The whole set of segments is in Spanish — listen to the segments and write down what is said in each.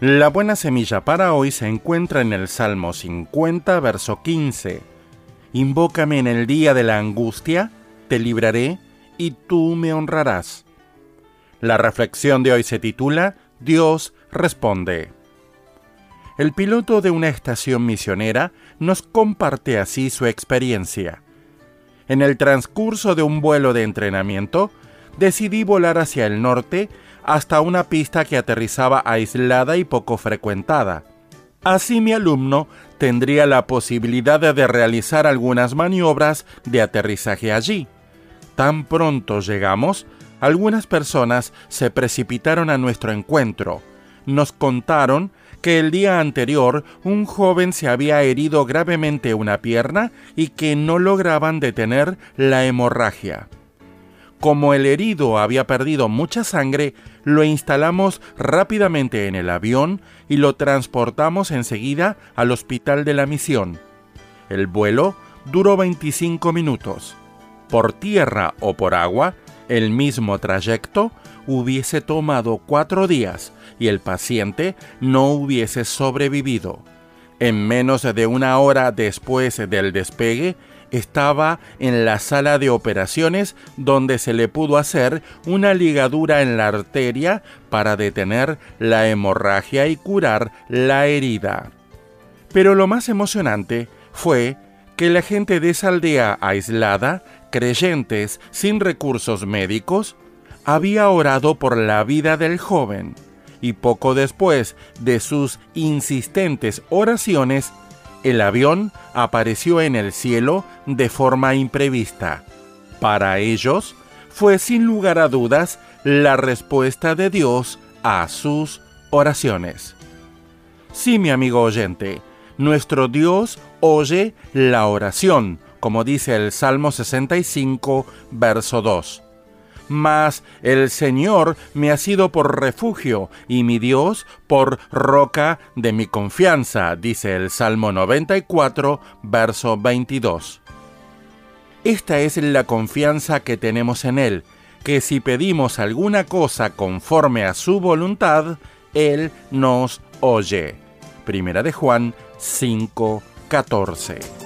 La buena semilla para hoy se encuentra en el Salmo 50, verso 15. Invócame en el día de la angustia, te libraré y tú me honrarás. La reflexión de hoy se titula Dios responde. El piloto de una estación misionera nos comparte así su experiencia. En el transcurso de un vuelo de entrenamiento, decidí volar hacia el norte hasta una pista que aterrizaba aislada y poco frecuentada. Así mi alumno tendría la posibilidad de realizar algunas maniobras de aterrizaje allí. Tan pronto llegamos, algunas personas se precipitaron a nuestro encuentro. Nos contaron que el día anterior un joven se había herido gravemente una pierna y que no lograban detener la hemorragia. Como el herido había perdido mucha sangre, lo instalamos rápidamente en el avión y lo transportamos enseguida al hospital de la misión. El vuelo duró 25 minutos. Por tierra o por agua, el mismo trayecto hubiese tomado cuatro días y el paciente no hubiese sobrevivido. En menos de una hora después del despegue, estaba en la sala de operaciones donde se le pudo hacer una ligadura en la arteria para detener la hemorragia y curar la herida. Pero lo más emocionante fue que la gente de esa aldea aislada, creyentes sin recursos médicos, había orado por la vida del joven y poco después de sus insistentes oraciones, el avión apareció en el cielo de forma imprevista. Para ellos, fue sin lugar a dudas la respuesta de Dios a sus oraciones. Sí, mi amigo oyente, nuestro Dios oye la oración, como dice el Salmo 65, verso 2 mas el Señor me ha sido por refugio y mi Dios por roca de mi confianza, dice el Salmo 94, verso 22. Esta es la confianza que tenemos en Él, que si pedimos alguna cosa conforme a su voluntad, Él nos oye. Primera de Juan 5, 14.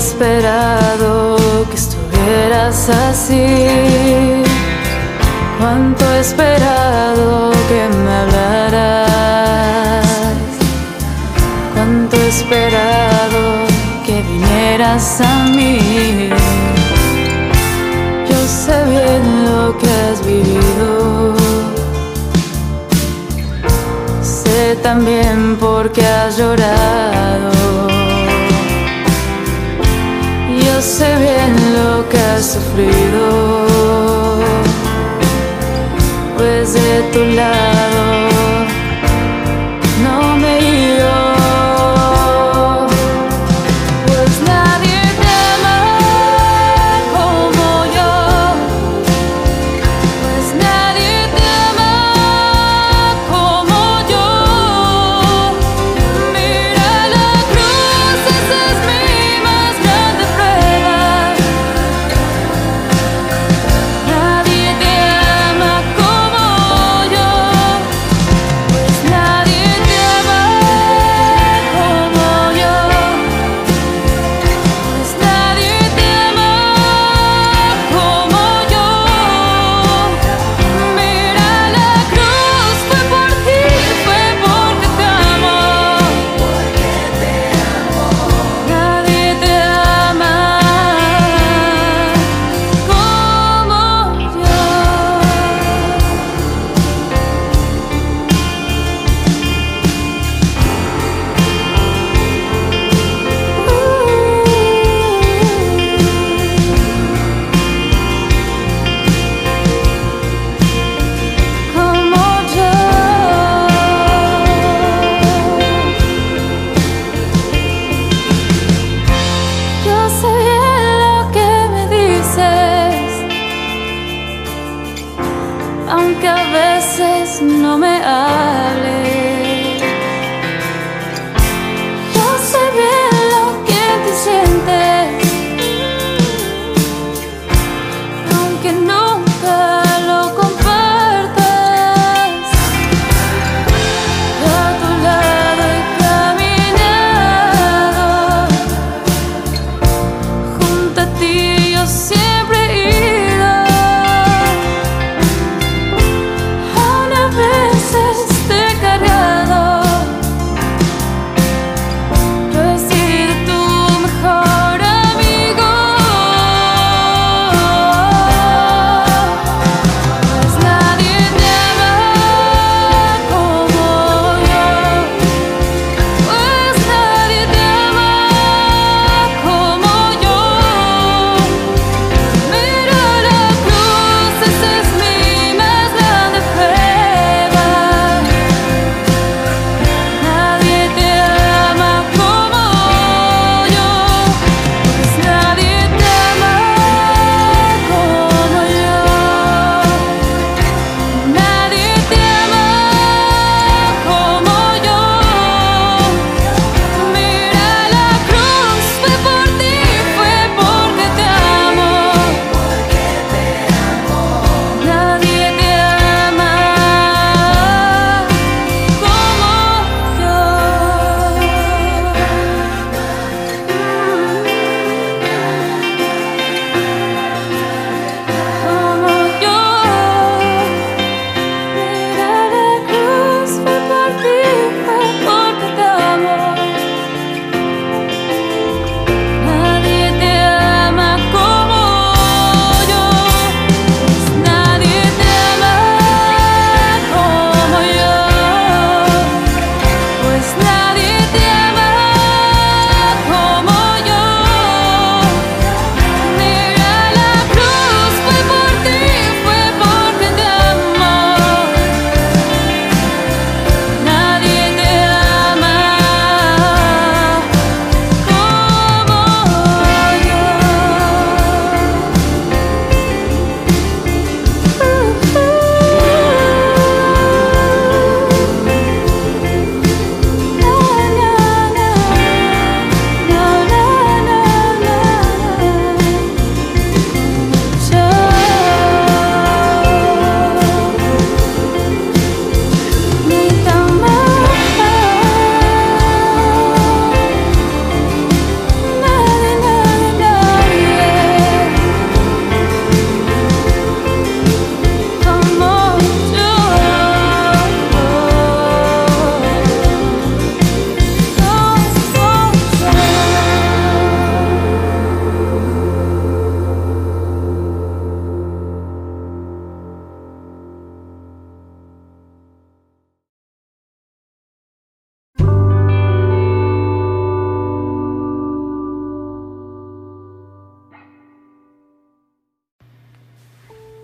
esperado que estuvieras así. Cuánto he esperado que me hablaras. Cuánto he esperado que vinieras a mí. Yo sé bien lo que has vivido. Sé también por qué has llorado sé bien lo que has sufrido, pues de tu lado.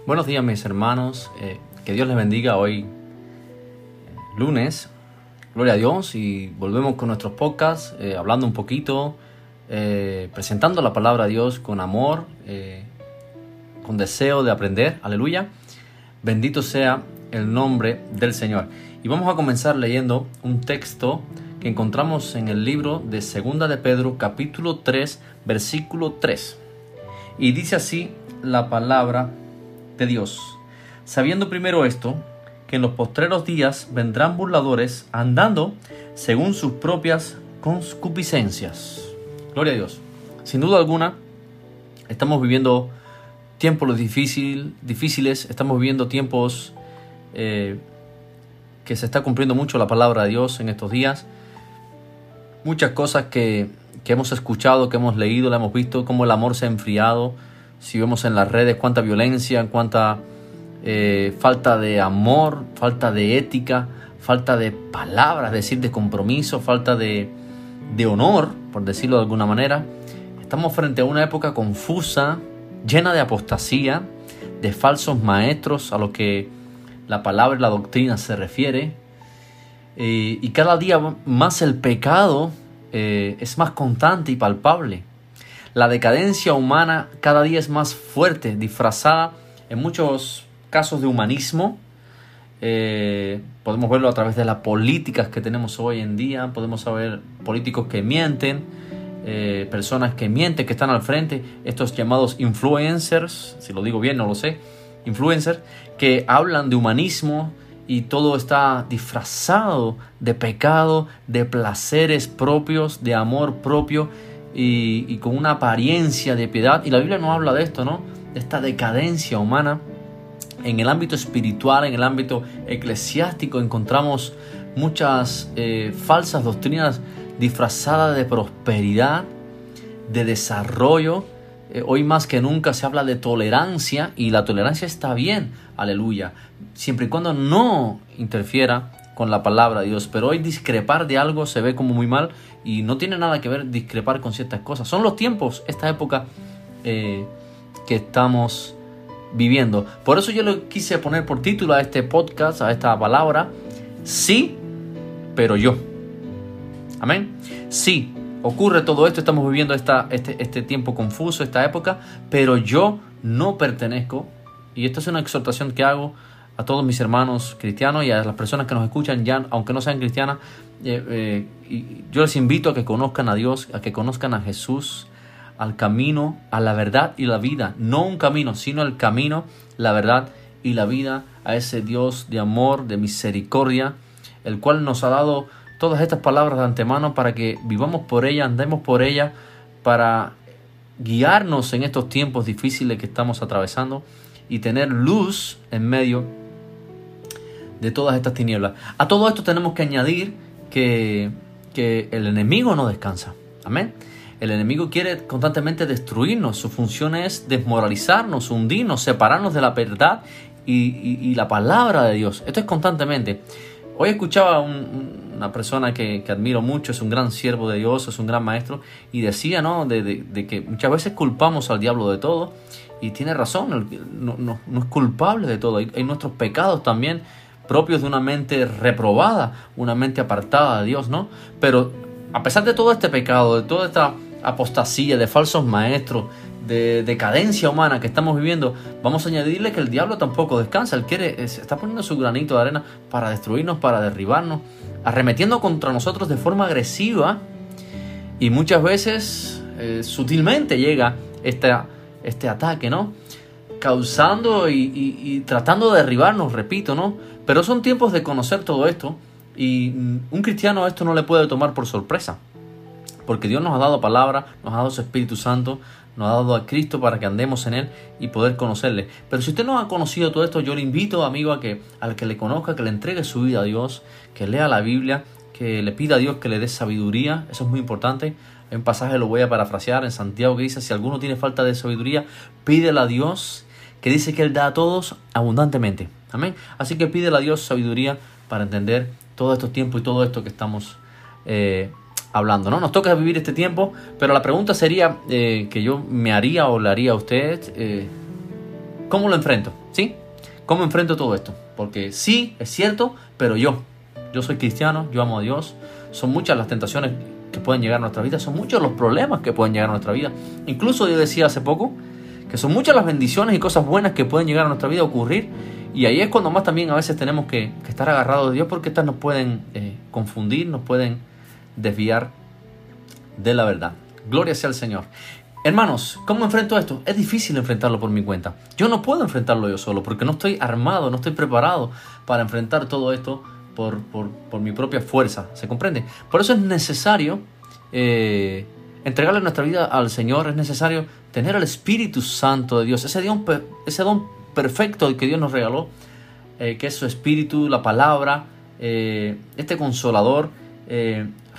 Buenos días mis hermanos, eh, que Dios les bendiga hoy eh, lunes, gloria a Dios. Y volvemos con nuestros podcasts, eh, hablando un poquito, presentando la palabra de Dios con amor, con deseo de aprender, aleluya, bendito sea el nombre del Señor. Y vamos a comenzar leyendo un texto que encontramos en el libro de Segunda de Pedro capítulo 3 versículo 3. Y dice así la palabra de Dios, sabiendo primero esto, que en los postreros días vendrán burladores andando según sus propias concupiscencias. Gloria a Dios. Sin duda alguna, estamos viviendo tiempos difícil, difíciles, estamos viviendo tiempos eh, que se está cumpliendo mucho la palabra de Dios en estos días. Muchas cosas que, que hemos escuchado, que hemos leído, la hemos visto, cómo el amor se ha enfriado, si vemos en las redes cuánta violencia, cuánta eh, falta de amor, falta de ética, falta de palabras, decir, de compromiso, falta de, de honor, por decirlo de alguna manera. Estamos frente a una época confusa, llena de apostasía, de falsos maestros a lo que la palabra y la doctrina se refiere. Eh, y cada día más el pecado eh, es más constante y palpable. La decadencia humana cada día es más fuerte, disfrazada en muchos casos de humanismo. Eh, podemos verlo a través de las políticas que tenemos hoy en día. Podemos saber políticos que mienten, eh, personas que mienten, que están al frente, estos llamados influencers, si lo digo bien, no lo sé, influencers, que hablan de humanismo y todo está disfrazado de pecado, de placeres propios, de amor propio y, con una apariencia de piedad. Y la Biblia no habla de esto, ¿no? De esta decadencia humana. En el ámbito espiritual, en el ámbito eclesiástico, encontramos muchas eh, falsas doctrinas disfrazadas de prosperidad, de desarrollo. Eh, hoy más que nunca se habla de tolerancia y la tolerancia está bien, aleluya, siempre y cuando no interfiera con la palabra de Dios. Pero hoy discrepar de algo se ve como muy mal y no tiene nada que ver discrepar con ciertas cosas. Son los tiempos, esta época eh, que estamos viviendo. Por eso yo le quise poner por título a este podcast, a esta palabra, sí, pero yo. Amén. Sí, ocurre todo esto, estamos viviendo esta, este, este tiempo confuso, esta época, pero yo no pertenezco, y esta es una exhortación que hago a todos mis hermanos cristianos y a las personas que nos escuchan ya, aunque no sean cristianas, eh, eh, yo les invito a que conozcan a Dios, a que conozcan a Jesús, al camino, a la verdad y la vida. No un camino, sino el camino, la verdad y la vida, a ese Dios de amor, de misericordia, el cual nos ha dado todas estas palabras de antemano para que vivamos por ella, andemos por ella, para guiarnos en estos tiempos difíciles que estamos atravesando y tener luz en medio de todas estas tinieblas. A todo esto tenemos que añadir que, que el enemigo no descansa. Amén. El enemigo quiere constantemente destruirnos. Su función es desmoralizarnos, hundirnos, separarnos de la verdad y, la palabra de Dios. Esto es constantemente. Hoy escuchaba a una persona que, admiro mucho, es un gran siervo de Dios, es un gran maestro, y decía ¿no? de, que muchas veces culpamos al diablo de todo, y tiene razón, no, no, no es culpable de todo, hay, hay nuestros pecados también propios de una mente reprobada, una mente apartada de Dios, ¿no? Pero a pesar de todo este pecado, de toda esta apostasía, de falsos maestros, de decadencia humana que estamos viviendo, vamos a añadirle que el diablo tampoco descansa. Él quiere, está poniendo su granito de arena para destruirnos, para derribarnos, arremetiendo contra nosotros de forma agresiva y muchas veces eh, sutilmente llega este, este ataque, ¿no? Causando y tratando de derribarnos, repito, ¿no? Pero son tiempos de conocer todo esto y un cristiano esto no le puede tomar por sorpresa. Porque Dios nos ha dado palabra, nos ha dado su Espíritu Santo, nos ha dado a Cristo para que andemos en Él y poder conocerle. Pero si usted no ha conocido todo esto, yo le invito, amigo, a que al que le conozca, que le entregue su vida a Dios, que lea la Biblia, que le pida a Dios que le dé sabiduría. Eso es muy importante. Un pasaje, lo voy a parafrasear en Santiago, que dice, si alguno tiene falta de sabiduría, pídele a Dios, que dice que Él da a todos abundantemente. Amén. Así que pídele a Dios sabiduría para entender todo estos tiempos y todo esto que estamos eh, hablando. ¿no? Nos toca vivir este tiempo, pero la pregunta sería eh, que yo me haría o haría a usted, eh, ¿cómo lo enfrento? ¿Sí? ¿Cómo enfrento todo esto? Porque sí, es cierto, pero yo, yo soy cristiano, yo amo a Dios. Son muchas las tentaciones que pueden llegar a nuestra vida, son muchos los problemas que pueden llegar a nuestra vida. Incluso yo decía hace poco que son muchas las bendiciones y cosas buenas que pueden llegar a nuestra vida a ocurrir. Y ahí es cuando más también a veces tenemos que, estar agarrados de Dios porque estas nos pueden eh, confundir, nos pueden desviar de la verdad. Gloria sea al Señor. Hermanos, ¿cómo enfrento esto? Es difícil enfrentarlo por mi cuenta. Yo no puedo enfrentarlo yo solo porque no estoy armado, no estoy preparado para enfrentar todo esto por, mi propia fuerza. ¿Se comprende? Por eso es necesario eh, entregarle nuestra vida al Señor, es necesario tener al Espíritu Santo de Dios, ese don, ese don perfecto que Dios nos regaló, eh, que es su Espíritu, la palabra, eh, este consolador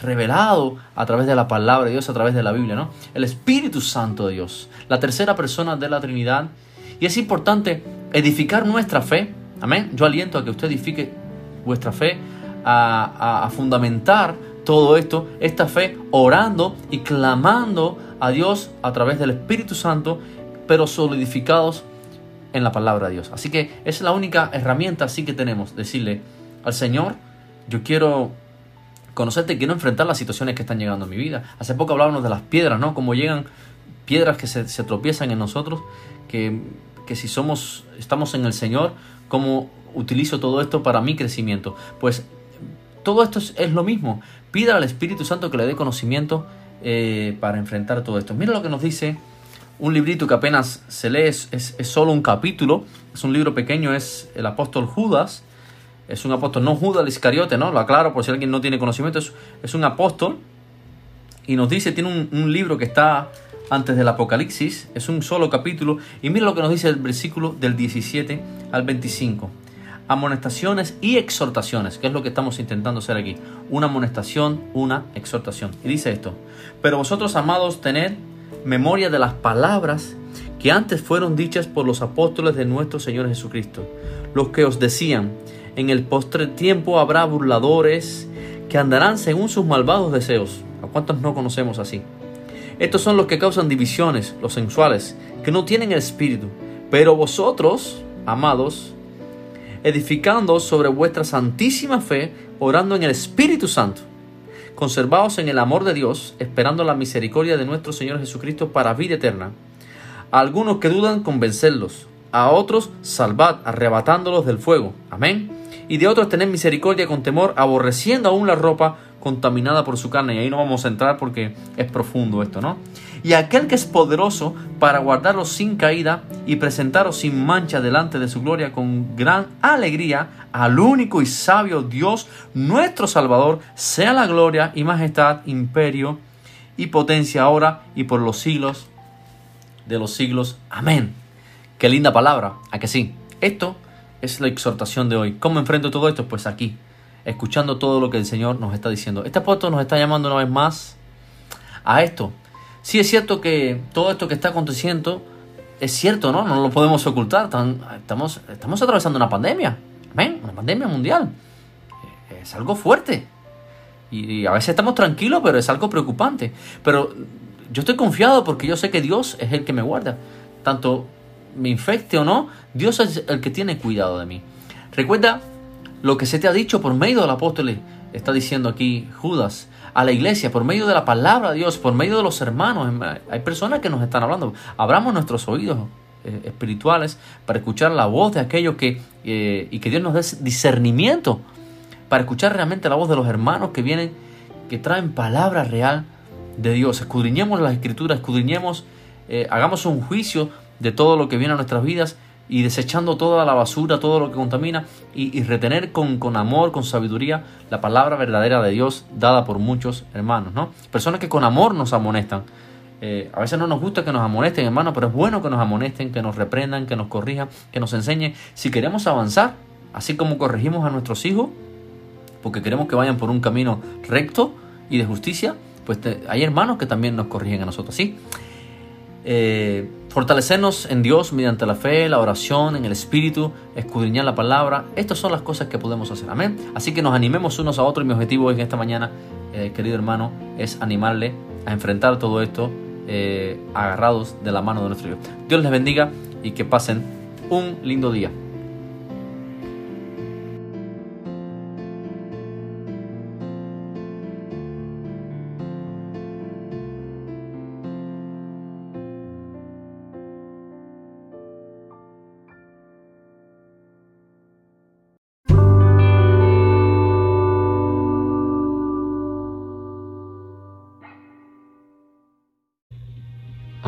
revelado a través de la palabra de Dios, a través de la Biblia, ¿no? El Espíritu Santo de Dios, la tercera persona de la Trinidad. Y es importante edificar nuestra fe. Amén. Yo aliento a que usted edifique vuestra fe, a, fundamentar todo esto, esta fe, orando y clamando a Dios a través del Espíritu Santo, pero solidificados en la palabra de Dios. Así que es la única herramienta así que tenemos, decirle al Señor, yo quiero conocerte, quiero enfrentar las situaciones que están llegando a mi vida. Hace poco hablábamos de las piedras, ¿no? Como llegan piedras que se, tropiezan en nosotros, que, que, si somos, estamos en el Señor, ¿cómo utilizo todo esto para mi crecimiento? Pues todo esto es, lo mismo. Pida al Espíritu Santo que le dé conocimiento eh, para enfrentar todo esto. Mira lo que nos dice un librito que apenas se lee, es, solo un capítulo, es un libro pequeño, es el apóstol Judas, es un apóstol, no Judas el Iscariote, ¿no? Lo aclaro por si alguien no tiene conocimiento, es, un apóstol y nos dice, tiene un, libro que está antes del Apocalipsis, es un solo capítulo y mira lo que nos dice el versículo del 17 al 25. Amonestaciones y exhortaciones, que es lo que estamos intentando hacer aquí. Una amonestación, una exhortación. Y dice esto, pero vosotros amados tened memoria de las palabras que antes fueron dichas por los apóstoles de nuestro Señor Jesucristo, los que os decían, en el postre tiempo habrá burladores que andarán según sus malvados deseos. ¿A cuántos no conocemos así? Estos son los que causan divisiones, los sensuales, que no tienen el espíritu. Pero vosotros, amados, edificando sobre vuestra santísima fe, orando en el Espíritu Santo, conservaos en el amor de Dios, esperando la misericordia de nuestro Señor Jesucristo para vida eterna. A algunos que dudan, convencerlos. A otros, salvad, arrebatándolos del fuego. Amén y de otros tener misericordia con temor, aborreciendo aún la ropa contaminada por su carne. Y ahí no vamos a entrar porque es profundo esto, ¿no? Y aquel que es poderoso para guardaros sin caída y presentaros sin mancha delante de su gloria con gran alegría al único y sabio Dios, nuestro Salvador, sea la gloria y majestad, imperio y potencia ahora y por los siglos de los siglos. Amén. Qué linda palabra, ¿a que sí? Esto es la exhortación de hoy. ¿Cómo enfrento todo esto? Pues aquí, escuchando todo lo que el Señor nos está diciendo. Este apóstol nos está llamando una vez más a esto. Sí es cierto que todo esto que está aconteciendo es cierto, ¿no? No lo podemos ocultar. Estamos, estamos atravesando una pandemia. ¿Ven? Una pandemia mundial. Es algo fuerte. Y a veces estamos tranquilos, pero es algo preocupante. Pero yo estoy confiado porque yo sé que Dios es el que me guarda. Tanto me infecte o no, Dios es el que tiene cuidado de mí. Recuerda lo que se te ha dicho por medio del apóstol, está diciendo aquí Judas, a la iglesia, por medio de la palabra de Dios, por medio de los hermanos. Hay personas que nos están hablando. Abramos nuestros oídos eh, espirituales para escuchar la voz de aquellos que, eh, y que Dios nos dé discernimiento para escuchar realmente la voz de los hermanos que vienen, que traen palabra real de Dios. Escudriñemos las escrituras, escudriñemos, eh, hagamos un juicio de todo lo que viene a nuestras vidas y desechando toda la basura, todo lo que contamina y, retener con, con, amor, con sabiduría la palabra verdadera de Dios dada por muchos hermanos, ¿no? Personas que con amor nos amonestan. Eh, a veces no nos gusta que nos amonesten, hermanos, pero es bueno que nos amonesten, que nos reprendan, que nos corrijan, que nos enseñen. Si queremos avanzar, así como corregimos a nuestros hijos, porque queremos que vayan por un camino recto y de justicia, pues hay hermanos que también nos corrigen a nosotros, ¿sí? Eh, fortalecernos en Dios mediante la fe, la oración, en el Espíritu, escudriñar la palabra. Estas son las cosas que podemos hacer. Amén. Así que nos animemos unos a otros mi objetivo en esta mañana, eh, querido hermano, es animarle a enfrentar todo esto eh, agarrados de la mano de nuestro Dios. Dios les bendiga y que pasen un lindo día.